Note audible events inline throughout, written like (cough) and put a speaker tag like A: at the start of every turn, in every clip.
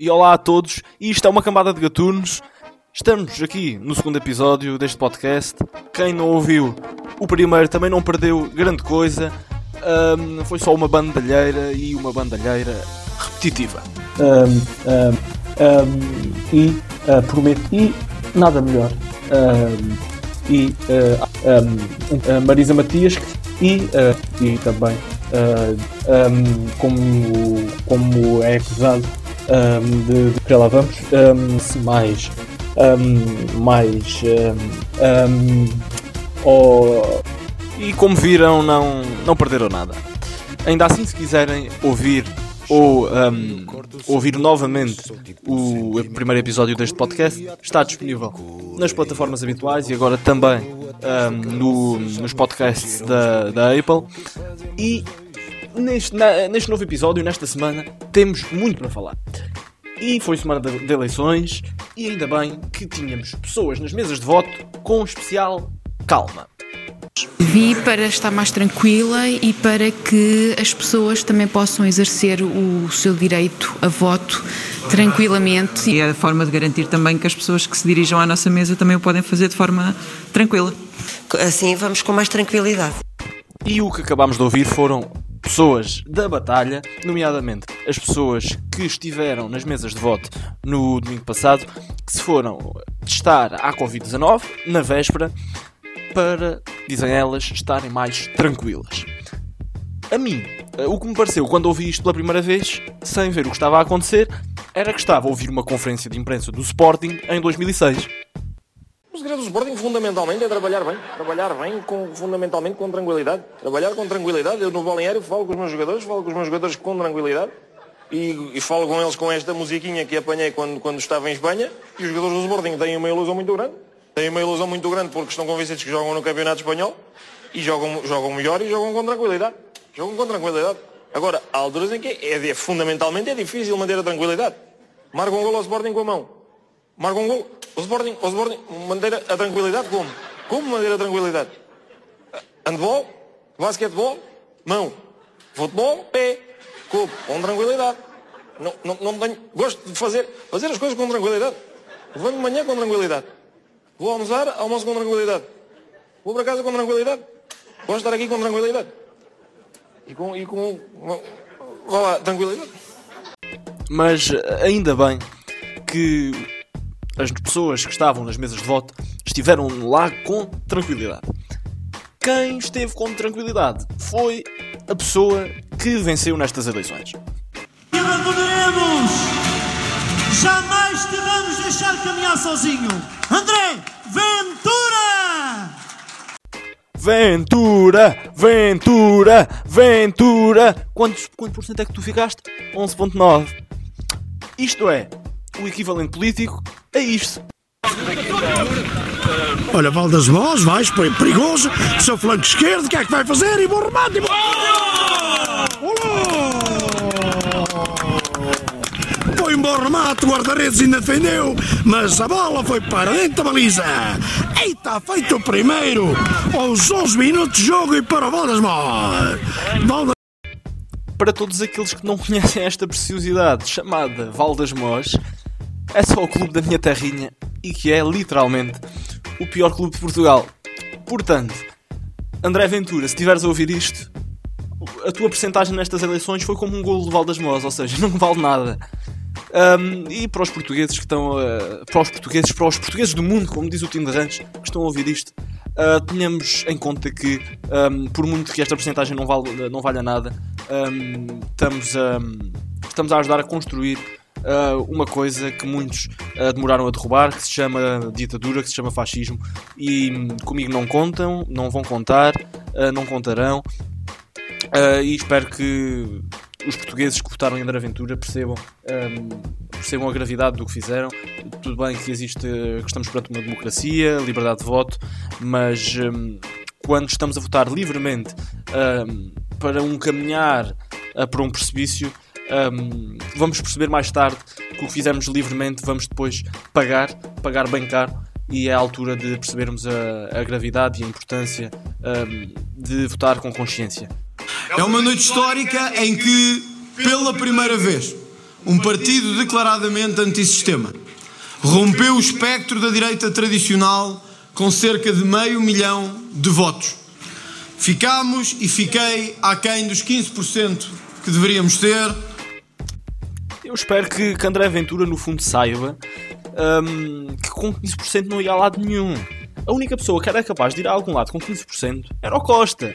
A: e olá a todos. Isto é uma cambada de gatunos. Estamos aqui no segundo episódio deste podcast. Quem não ouviu o primeiro também não perdeu grande coisa. Um, foi só uma bandalheira e uma bandalheira repetitiva.
B: Um, um, e uh, prometo, e nada melhor. e uh, Marisa Matias e, uh, e também como, como é acusado de, de que lá vamos mais mais
A: oh, e como viram não, não perderam nada ainda assim se quiserem ouvir ou um, ouvir novamente o primeiro episódio deste podcast, está disponível nas plataformas habituais e agora também um, no, nos podcasts da, da Apple. E neste, na, neste novo episódio, nesta semana, temos muito para falar. E foi semana de, de eleições, e ainda bem que tínhamos pessoas nas mesas de voto com especial calma.
C: Vi para estar mais tranquila e para que as pessoas também possam exercer o seu direito a voto tranquilamente.
D: E é a forma de garantir também que as pessoas que se dirijam à nossa mesa também o podem fazer de forma tranquila.
E: Assim vamos com mais tranquilidade.
A: E o que acabámos de ouvir foram pessoas da batalha, nomeadamente as pessoas que estiveram nas mesas de voto no domingo passado, que se foram testar à Covid-19 na véspera para, dizem elas, estarem mais tranquilas. A mim, o que me pareceu quando ouvi isto pela primeira vez, sem ver o que estava a acontecer, era que estava a ouvir uma conferência de imprensa do Sporting em 2006.
F: O segredo do Sporting fundamentalmente é trabalhar bem, trabalhar bem com, fundamentalmente com tranquilidade, trabalhar com tranquilidade. Eu no balneário falo com os meus jogadores, falo com os meus jogadores com tranquilidade e, e falo com eles com esta musiquinha que apanhei quando, quando estava em Espanha e os jogadores do Sporting têm uma ilusão muito grande têm uma ilusão muito grande porque estão convencidos que jogam no Campeonato Espanhol e jogam, jogam melhor e jogam com tranquilidade. Jogam com tranquilidade. Agora, há alturas em que é, é, fundamentalmente é difícil manter a tranquilidade. Marca um gol ao Sporting com a mão. Marca um gol. O Sporting, o Sporting manter a tranquilidade como? Como manter a tranquilidade? Handball, basquetebol, mão. Futebol, pé. Como? Com tranquilidade. Não, não, não tenho, gosto de fazer, fazer as coisas com tranquilidade. Levanto de manhã com tranquilidade. Vou almoçar, almoço com tranquilidade. Vou para casa com tranquilidade. Vou estar aqui com tranquilidade. E com. E com vá lá, tranquilidade.
A: Mas ainda bem que as pessoas que estavam nas mesas de voto estiveram lá com tranquilidade. Quem esteve com tranquilidade foi a pessoa que venceu nestas eleições.
G: E abandonaremos! Jamais te vamos deixar caminhar sozinho! André Ventura!
A: Ventura! Ventura! Ventura! Quantos, quanto por cento é que tu ficaste? 11.9. Isto é, o equivalente político a isto.
H: Olha, Valdas Mós, vais, perigoso, seu flanco esquerdo, o que é que vai fazer? E bom remate! E bom... Foi um bom remate, o guarda-redes ainda defendeu, mas a bola foi para dentro da baliza. E está feito o primeiro, aos 11 minutos de jogo e para o Valdas Mós. Valdas
A: para todos aqueles que não conhecem esta preciosidade chamada Valdas Mós, é só o clube da minha terrinha e que é literalmente o pior clube de Portugal. Portanto, André Ventura, se estiveres a ouvir isto, a tua percentagem nestas eleições foi como um golo de Valdas Mós, ou seja, (laughs) não vale nada. Um, e para os portugueses que estão uh, para os portugueses, para os portugueses do mundo, como diz o Tim de Rancho, que estão a ouvir isto, uh, tenhamos em conta que um, por muito que esta porcentagem não, vale, não valha nada, um, estamos, a, estamos a ajudar a construir uh, uma coisa que muitos uh, demoraram a derrubar, que se chama ditadura, que se chama fascismo, e um, comigo não contam, não vão contar, uh, não contarão, e espero que os portugueses que votaram em André Ventura percebam, um, percebam a gravidade do que fizeram. Tudo bem que existe, que estamos perante uma democracia, liberdade de voto, mas um, quando estamos a votar livremente um, para um caminhar uh, para um precipício, um, vamos perceber mais tarde que o que fizermos livremente vamos depois pagar, pagar bem caro, e é a altura de percebermos a, a gravidade e a importância um, de votar com consciência.
I: É uma noite histórica em que, pela primeira vez, um partido declaradamente antissistema. Rompeu o espectro da direita tradicional com cerca de meio milhão de votos. Ficámos e fiquei aquém dos 15% que deveríamos ter.
A: Eu espero que, que André Ventura, no fundo, saiba hum, que com 15% não ia a lado nenhum. A única pessoa que era capaz de ir a algum lado com 15% era o Costa.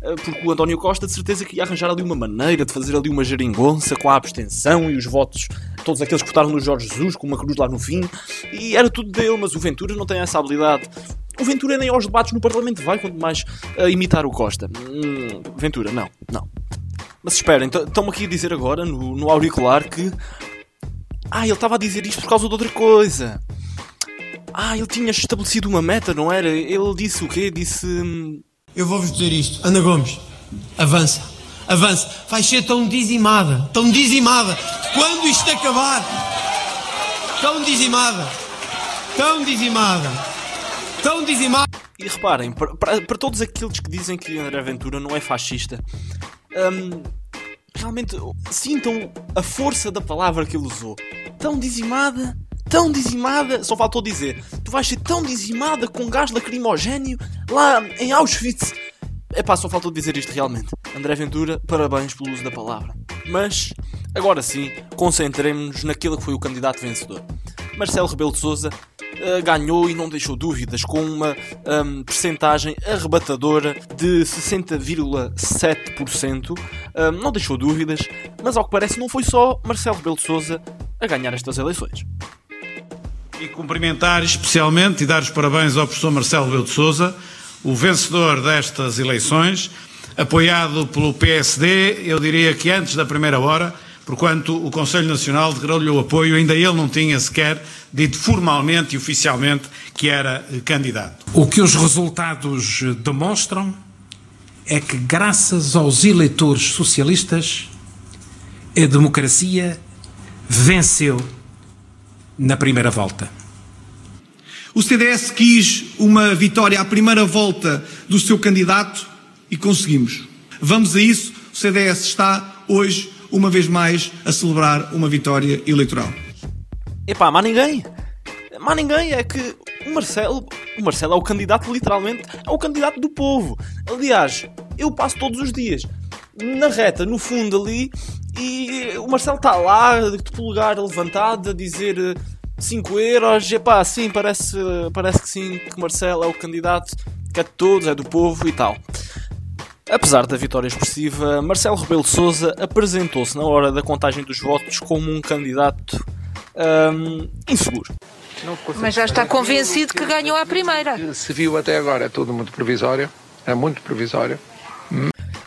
A: Uh, Porque o António Costa de certeza que ia arranjar ali uma maneira de fazer ali uma geringonça com a abstenção e os votos, todos aqueles que votaram no Jorge Jesus com uma cruz lá no fim, e era tudo dele, mas o Ventura não tem essa habilidade. O Ventura nem aos debates no Parlamento vai, quanto mais a imitar o Costa. Hum, Ventura, não, não. Mas esperem, estão-me aqui a dizer agora no, no auricular que. Ah, ele estava a dizer isto por causa de outra coisa. Ah, ele tinha estabelecido uma meta, não era? Ele disse o quê? Disse. hum,
I: Eu vou-vos dizer isto. Ana Gomes, avança. Avança. Vai ser tão dizimada. Tão dizimada. Quando isto acabar. Tão dizimada. Tão dizimada. Tão dizimada.
A: E reparem, para, para- para todos aqueles que dizem que André Ventura não é fascista, hum, realmente sintam a força da palavra que ele usou. Tão dizimada, tão dizimada, só faltou dizer: tu vais ser tão dizimada com gás lacrimogéneo lá em Auschwitz. Epá, só faltou dizer isto realmente. André Ventura, parabéns pelo uso da palavra. Mas, agora sim, concentremos-nos naquele que foi o candidato vencedor. Marcelo Rebelo de Sousa ganhou e não deixou dúvidas, com uma hum, percentagem arrebatadora de 60,7%. Hum, não deixou dúvidas, mas ao que parece não foi só Marcelo Rebelo de Sousa a ganhar estas eleições.
J: E cumprimentar especialmente e dar os parabéns ao professor Marcelo Rebelo de Sousa, o vencedor destas eleições, apoiado pelo PSD, eu diria que antes da primeira hora, porquanto o Conselho Nacional declarou-lhe o apoio, ainda ele não tinha sequer dito formalmente e oficialmente que era eh, candidato.
K: O que os resultados demonstram é que, graças aos eleitores socialistas, a democracia venceu na primeira volta.
L: O CDS quis uma vitória à primeira volta do seu candidato e conseguimos. Vamos a isso. O CDS está hoje, uma vez mais, a celebrar uma vitória eleitoral.
A: Epá, mas ninguém. Mas ninguém. É que o Marcelo. O Marcelo é o candidato, literalmente. É o candidato do povo. Aliás, eu passo todos os dias na reta, no fundo ali, e o Marcelo está lá, de polegar levantado, a dizer 5 euros. Epá, sim, parece, parece que sim, que o Marcelo é o candidato que é de todos, é do povo e tal. Apesar da vitória expressiva, Marcelo Rebelo de Sousa apresentou-se na hora da contagem dos votos como um candidato hum, inseguro.
M: Mas já está convencido que ganhou a primeira.
N: Se viu até agora é tudo muito provisório, é muito provisório.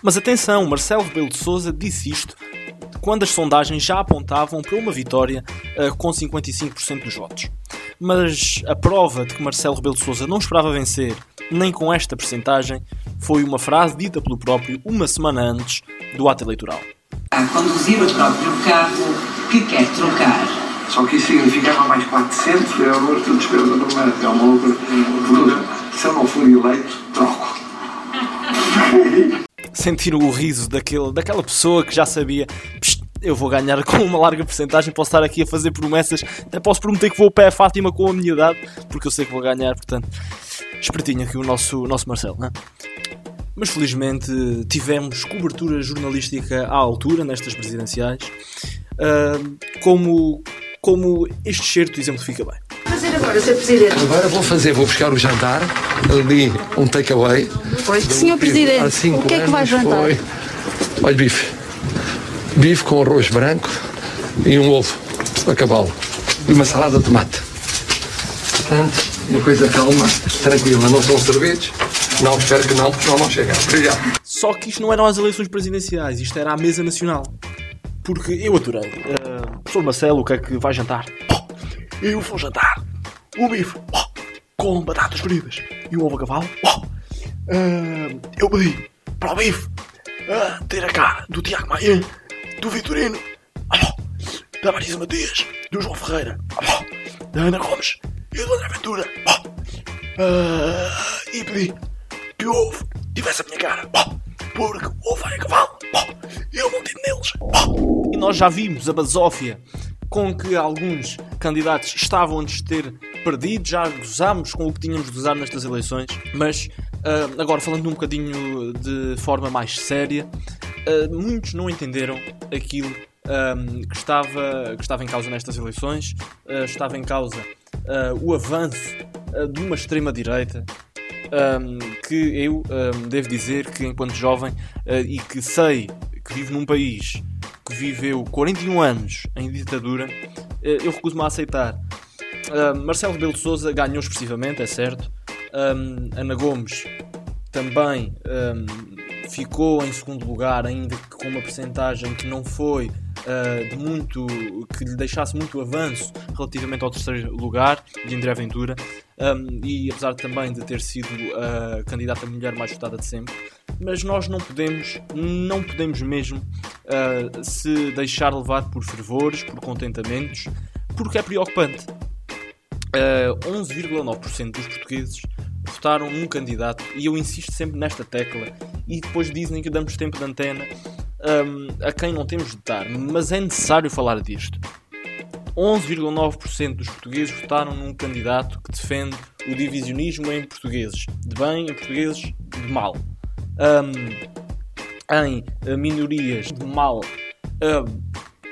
A: Mas atenção, Marcelo Rebelo de Sousa disse isto quando as sondagens já apontavam para uma vitória uh, com 55% dos votos. Mas a prova de que Marcelo Rebelo de Sousa não esperava vencer, nem com esta percentagem, foi uma frase dita pelo próprio uma semana antes do ato eleitoral.
O: A conduzir o próprio carro que quer trocar.
P: Só que isso significava mais 400 euros de despesa permanente. É uma loucura. Se eu não for eleito, troco. (laughs)
A: Sentir o riso daquele, daquela pessoa que já sabia "Psst, eu vou ganhar com uma larga porcentagem, posso estar aqui a fazer promessas, até posso prometer que vou a pé a Fátima com a minha idade, porque eu sei que vou ganhar, portanto, espertinho aqui o nosso, o nosso Marcelo, não é? Mas felizmente tivemos cobertura jornalística à altura nestas presidenciais, ah, como, como este certo exemplifica bem.
M: fazer agora, Sr. Presidente?
N: Agora vou fazer, vou buscar o jantar, ali um takeaway.
M: Pois, Sr. Presidente, o que é que vai jantar?
N: Foi... Olha, bife. Bife com arroz branco e um ovo a cavalo. E uma salada de tomate. Portanto, uma coisa calma, tranquila. Não são sorvetes? Não, espero que não, porque senão não chega. Obrigado.
A: Só que isto não eram as eleições presidenciais, isto era a mesa nacional. Porque eu aturei. Uh, professor Marcelo, o que é que vai jantar? Oh, eu vou jantar o bife oh, com batatas fritas e um ovo a cavalo. Oh, uh, eu pedi para o bife uh, ter a cara do Tiago Maia, do Vitorino, oh, da Marisa Matias, do João Ferreira, oh, da Ana Gomes e do André Ventura. Oh, uh, e pedi que ovo tivesse a minha cara. Oh, porque ovo a cavalo. Oh, eu tive neles. Oh, E nós já vimos a basófia com que alguns candidatos estavam antes de ter perdido, já gozámos com o que tínhamos de nestas eleições, mas uh, agora falando um bocadinho de forma mais séria, uh, muitos não entenderam aquilo um, que, estava, que estava em causa nestas eleições, uh, estava em causa o avanço de uma extrema-direita, um, que eu um, devo dizer que enquanto jovem uh, e que sei que vivo num país que viveu 41 anos em ditadura, uh, eu recuso-me a aceitar. Uh, Marcelo Rebelo de Sousa ganhou expressivamente, é certo. Um, Ana Gomes também ficou em segundo lugar, ainda que com uma percentagem que não foi uh, de muito que lhe deixasse muito avanço relativamente ao terceiro lugar de André Ventura um, e apesar também de ter sido a candidata mulher mais votada de sempre mas nós não podemos não podemos mesmo uh, se deixar levar por fervores por contentamentos porque é preocupante. Uh, 11,9% dos portugueses votaram num candidato e eu insisto sempre nesta tecla e depois dizem que damos tempo de antena um, a quem não temos de dar, mas é necessário falar disto. 11,9% dos portugueses votaram num candidato que defende o divisionismo em portugueses, de bem, em portugueses, de mal. Um, em minorias, de mal. Um,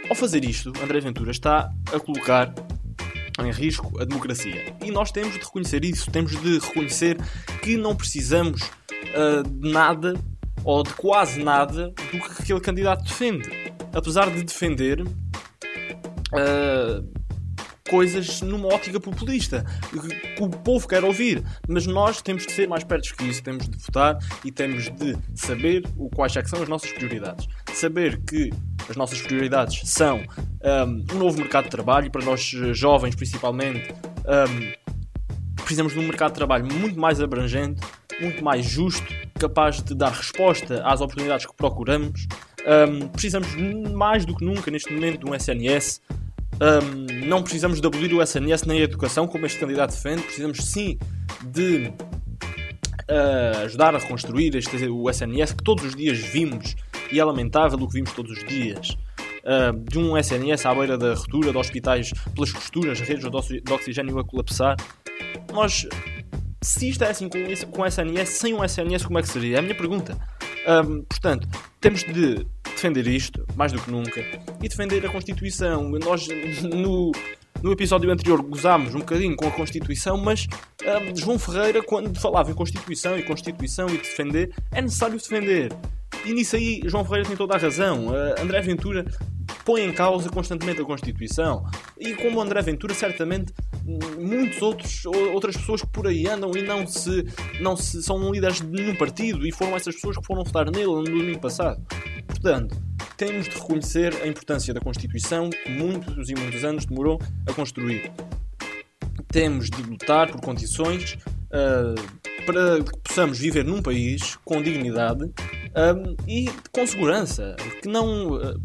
A: ao fazer isto, André Ventura está a colocar em risco a democracia. E nós temos de reconhecer isso, temos de reconhecer que não precisamos uh, de nada ou de quase nada do que aquele candidato defende. Apesar de defender uh, coisas numa ótica populista que o povo quer ouvir. Mas nós temos de ser mais perto que isso, temos de votar e temos de saber o, quais é são as nossas prioridades. Saber que as nossas prioridades são um, ah, um novo mercado de trabalho, para nós jovens principalmente, um, precisamos de um mercado de trabalho muito mais abrangente, muito mais justo, capaz de dar resposta às oportunidades que procuramos. Um, precisamos mais do que nunca neste momento de um SNS. Um, não precisamos de abolir o SNS nem a educação, como este candidato defende. Precisamos sim de uh, ajudar a reconstruir este, o SNS que todos os dias vimos e é lamentável o que vimos todos os dias. Uh, de um SNS à beira da ruptura de hospitais pelas costuras, redes de oxigênio a colapsar. Nós se isto é assim com, com SNS, sem um SNS, como é que seria? É a minha pergunta. Um, portanto, temos de defender isto, mais do que nunca, e defender a Constituição. Nós, no, no episódio anterior, gozámos um bocadinho com a Constituição, mas um, João Ferreira, quando falava em Constituição e Constituição e defender, é necessário defender. E nisso aí, João Ferreira tem toda a razão. Uh, André Ventura põe em causa constantemente a Constituição. E como André Ventura, certamente muitos outros outras pessoas que por aí andam e não se não se são líderes de nenhum partido e foram essas pessoas que foram votar nele no domingo passado. Portanto, temos de reconhecer a importância da Constituição que muitos e muitos anos demorou a construir. Temos de lutar por condições uh, para que possamos viver num país com dignidade uh, e com segurança, que não uh,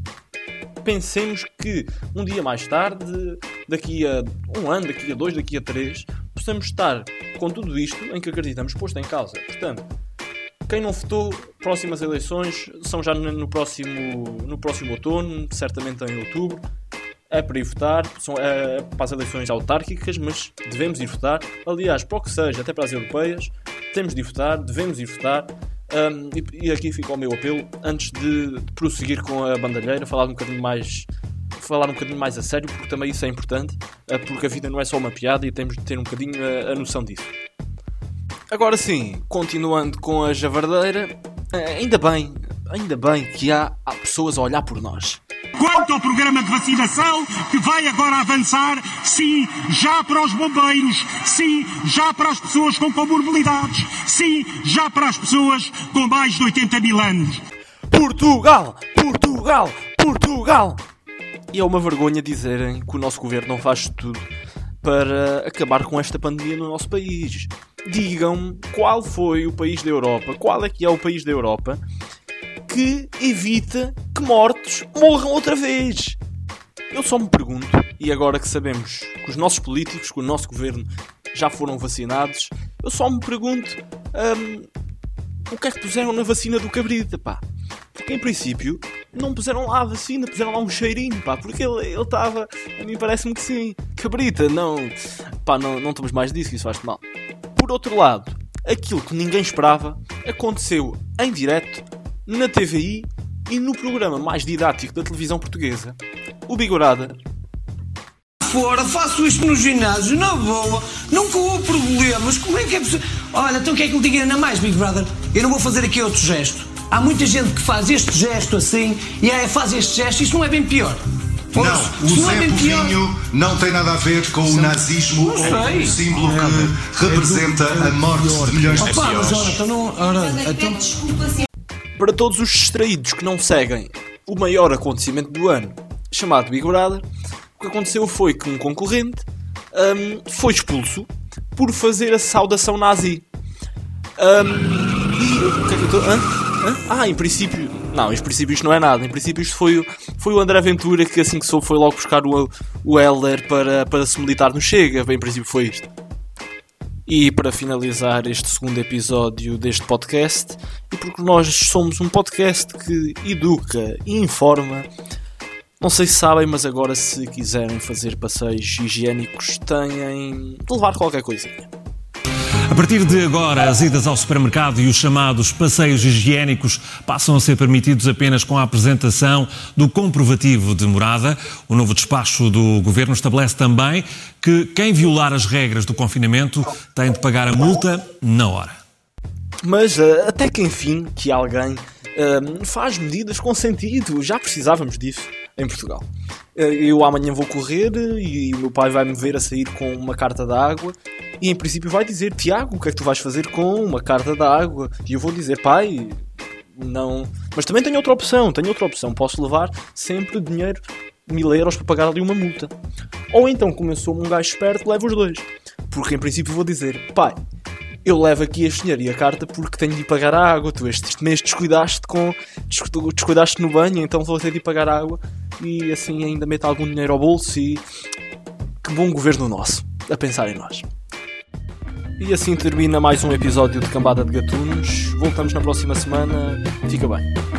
A: pensemos que um dia mais tarde, daqui a um ano, daqui a dois, daqui a três, possamos estar com tudo isto em que acreditamos posto em causa. Portanto, quem não votou, próximas eleições são já no próximo, no próximo outono, certamente em outubro. É para ir votar, são é para as eleições autárquicas, mas devemos ir votar. Aliás, para o que seja, até para as europeias, temos de ir votar, devemos ir votar. Um, e, e, aqui fica o meu apelo, antes de, de, prosseguir com a bandalheira, falar um bocadinho mais falar um bocadinho mais a sério, porque também isso é importante, uh, porque a vida não é só uma piada e temos de ter um bocadinho a, a noção disso. Agora sim, continuando com a javardeira, uh, ainda bem, ainda bem que há, há pessoas a olhar por nós.
Q: Quanto ao programa de vacinação, que vai agora avançar, sim, já para os bombeiros, sim, já para as pessoas com comorbilidades, sim, já para as pessoas com mais de 80 mil anos.
A: Portugal! Portugal! Portugal! E é uma vergonha dizerem que o nosso governo não faz tudo para acabar com esta pandemia no nosso país. Digam-me qual foi o país da Europa, qual é que é o país da Europa que evita que mortos morram outra vez. Eu só me pergunto, e agora que sabemos que os nossos políticos, que o nosso governo já foram vacinados, eu só me pergunto um, o que é que puseram na vacina do cabrita, pá. Porque em princípio não puseram lá a vacina, puseram lá um cheirinho, pá, porque ele estava, a mim parece-me que sim. Cabrita, não, pá, não, não tomamos mais disso, isso faz mal. Por outro lado, aquilo que ninguém esperava aconteceu em direto, na TVI e no programa mais didático da televisão portuguesa, o Bigorada.
R: Fora, faço isto no ginásio, na boa, nunca houve problemas. Como é que é possível? Olha, então o que é que lhe diga ainda mais, Big Brother? Eu não vou fazer aqui outro gesto. Há muita gente que faz este gesto assim e aí faz este gesto, isto não é bem pior.
S: Não, o
R: não
S: Zé
R: é bem pior.
S: Povinho não tem nada a ver com o nazismo
R: Não
S: ou
R: sei.
S: o símbolo que representa a morte de milhões de pessoas.
R: ora, então então...
A: Para todos os distraídos que não seguem o maior acontecimento do ano, chamado Big Brother, o que aconteceu foi que um concorrente hum, foi expulso por fazer a saudação nazi. Hum, e o que é que eu estou. Ah, em princípio. Não, em princípio isto não é nada. Em princípio isto foi, foi o André Ventura que assim que soube foi logo buscar o, o Heller para, para se militar no Chega. Em princípio foi isto. E para finalizar este segundo episódio deste podcast, e porque nós somos um podcast que educa e informa, não sei se sabem, mas agora se quiserem fazer passeios higiênicos, têm de levar qualquer coisinha.
T: A partir de agora, as idas ao supermercado e os chamados passeios higiênicos passam a ser permitidos apenas com a apresentação do comprovativo de morada. O novo despacho do governo estabelece também que quem violar as regras do confinamento tem de pagar a multa na hora.
A: Mas eh, até que enfim que alguém eh, faz medidas com sentido. Já precisávamos disso em Portugal. Eh, eu amanhã vou correr eh, e o meu pai vai me ver a sair com uma carta d'água e em princípio vai dizer Tiago, o que é que tu vais fazer com uma carta d'água? E eu vou dizer, pai, não. Mas também tenho outra opção, tenho outra opção. Posso levar sempre dinheiro, mil euros para pagar ali uma multa. Ou então, como eu sou um gajo esperto, levo os dois. Porque em princípio vou dizer, pai, eu levo aqui este dinheiro e a carta porque tenho de pagar a água. Tu este, mês descuidaste com. descu- descuidaste no banho, então vou ter de pagar a água e assim ainda meto algum dinheiro ao bolso e. Que bom governo nosso, a pensar em nós. E assim termina mais um episódio de Cambada de Gatunos. Voltamos na próxima semana. Fica bem.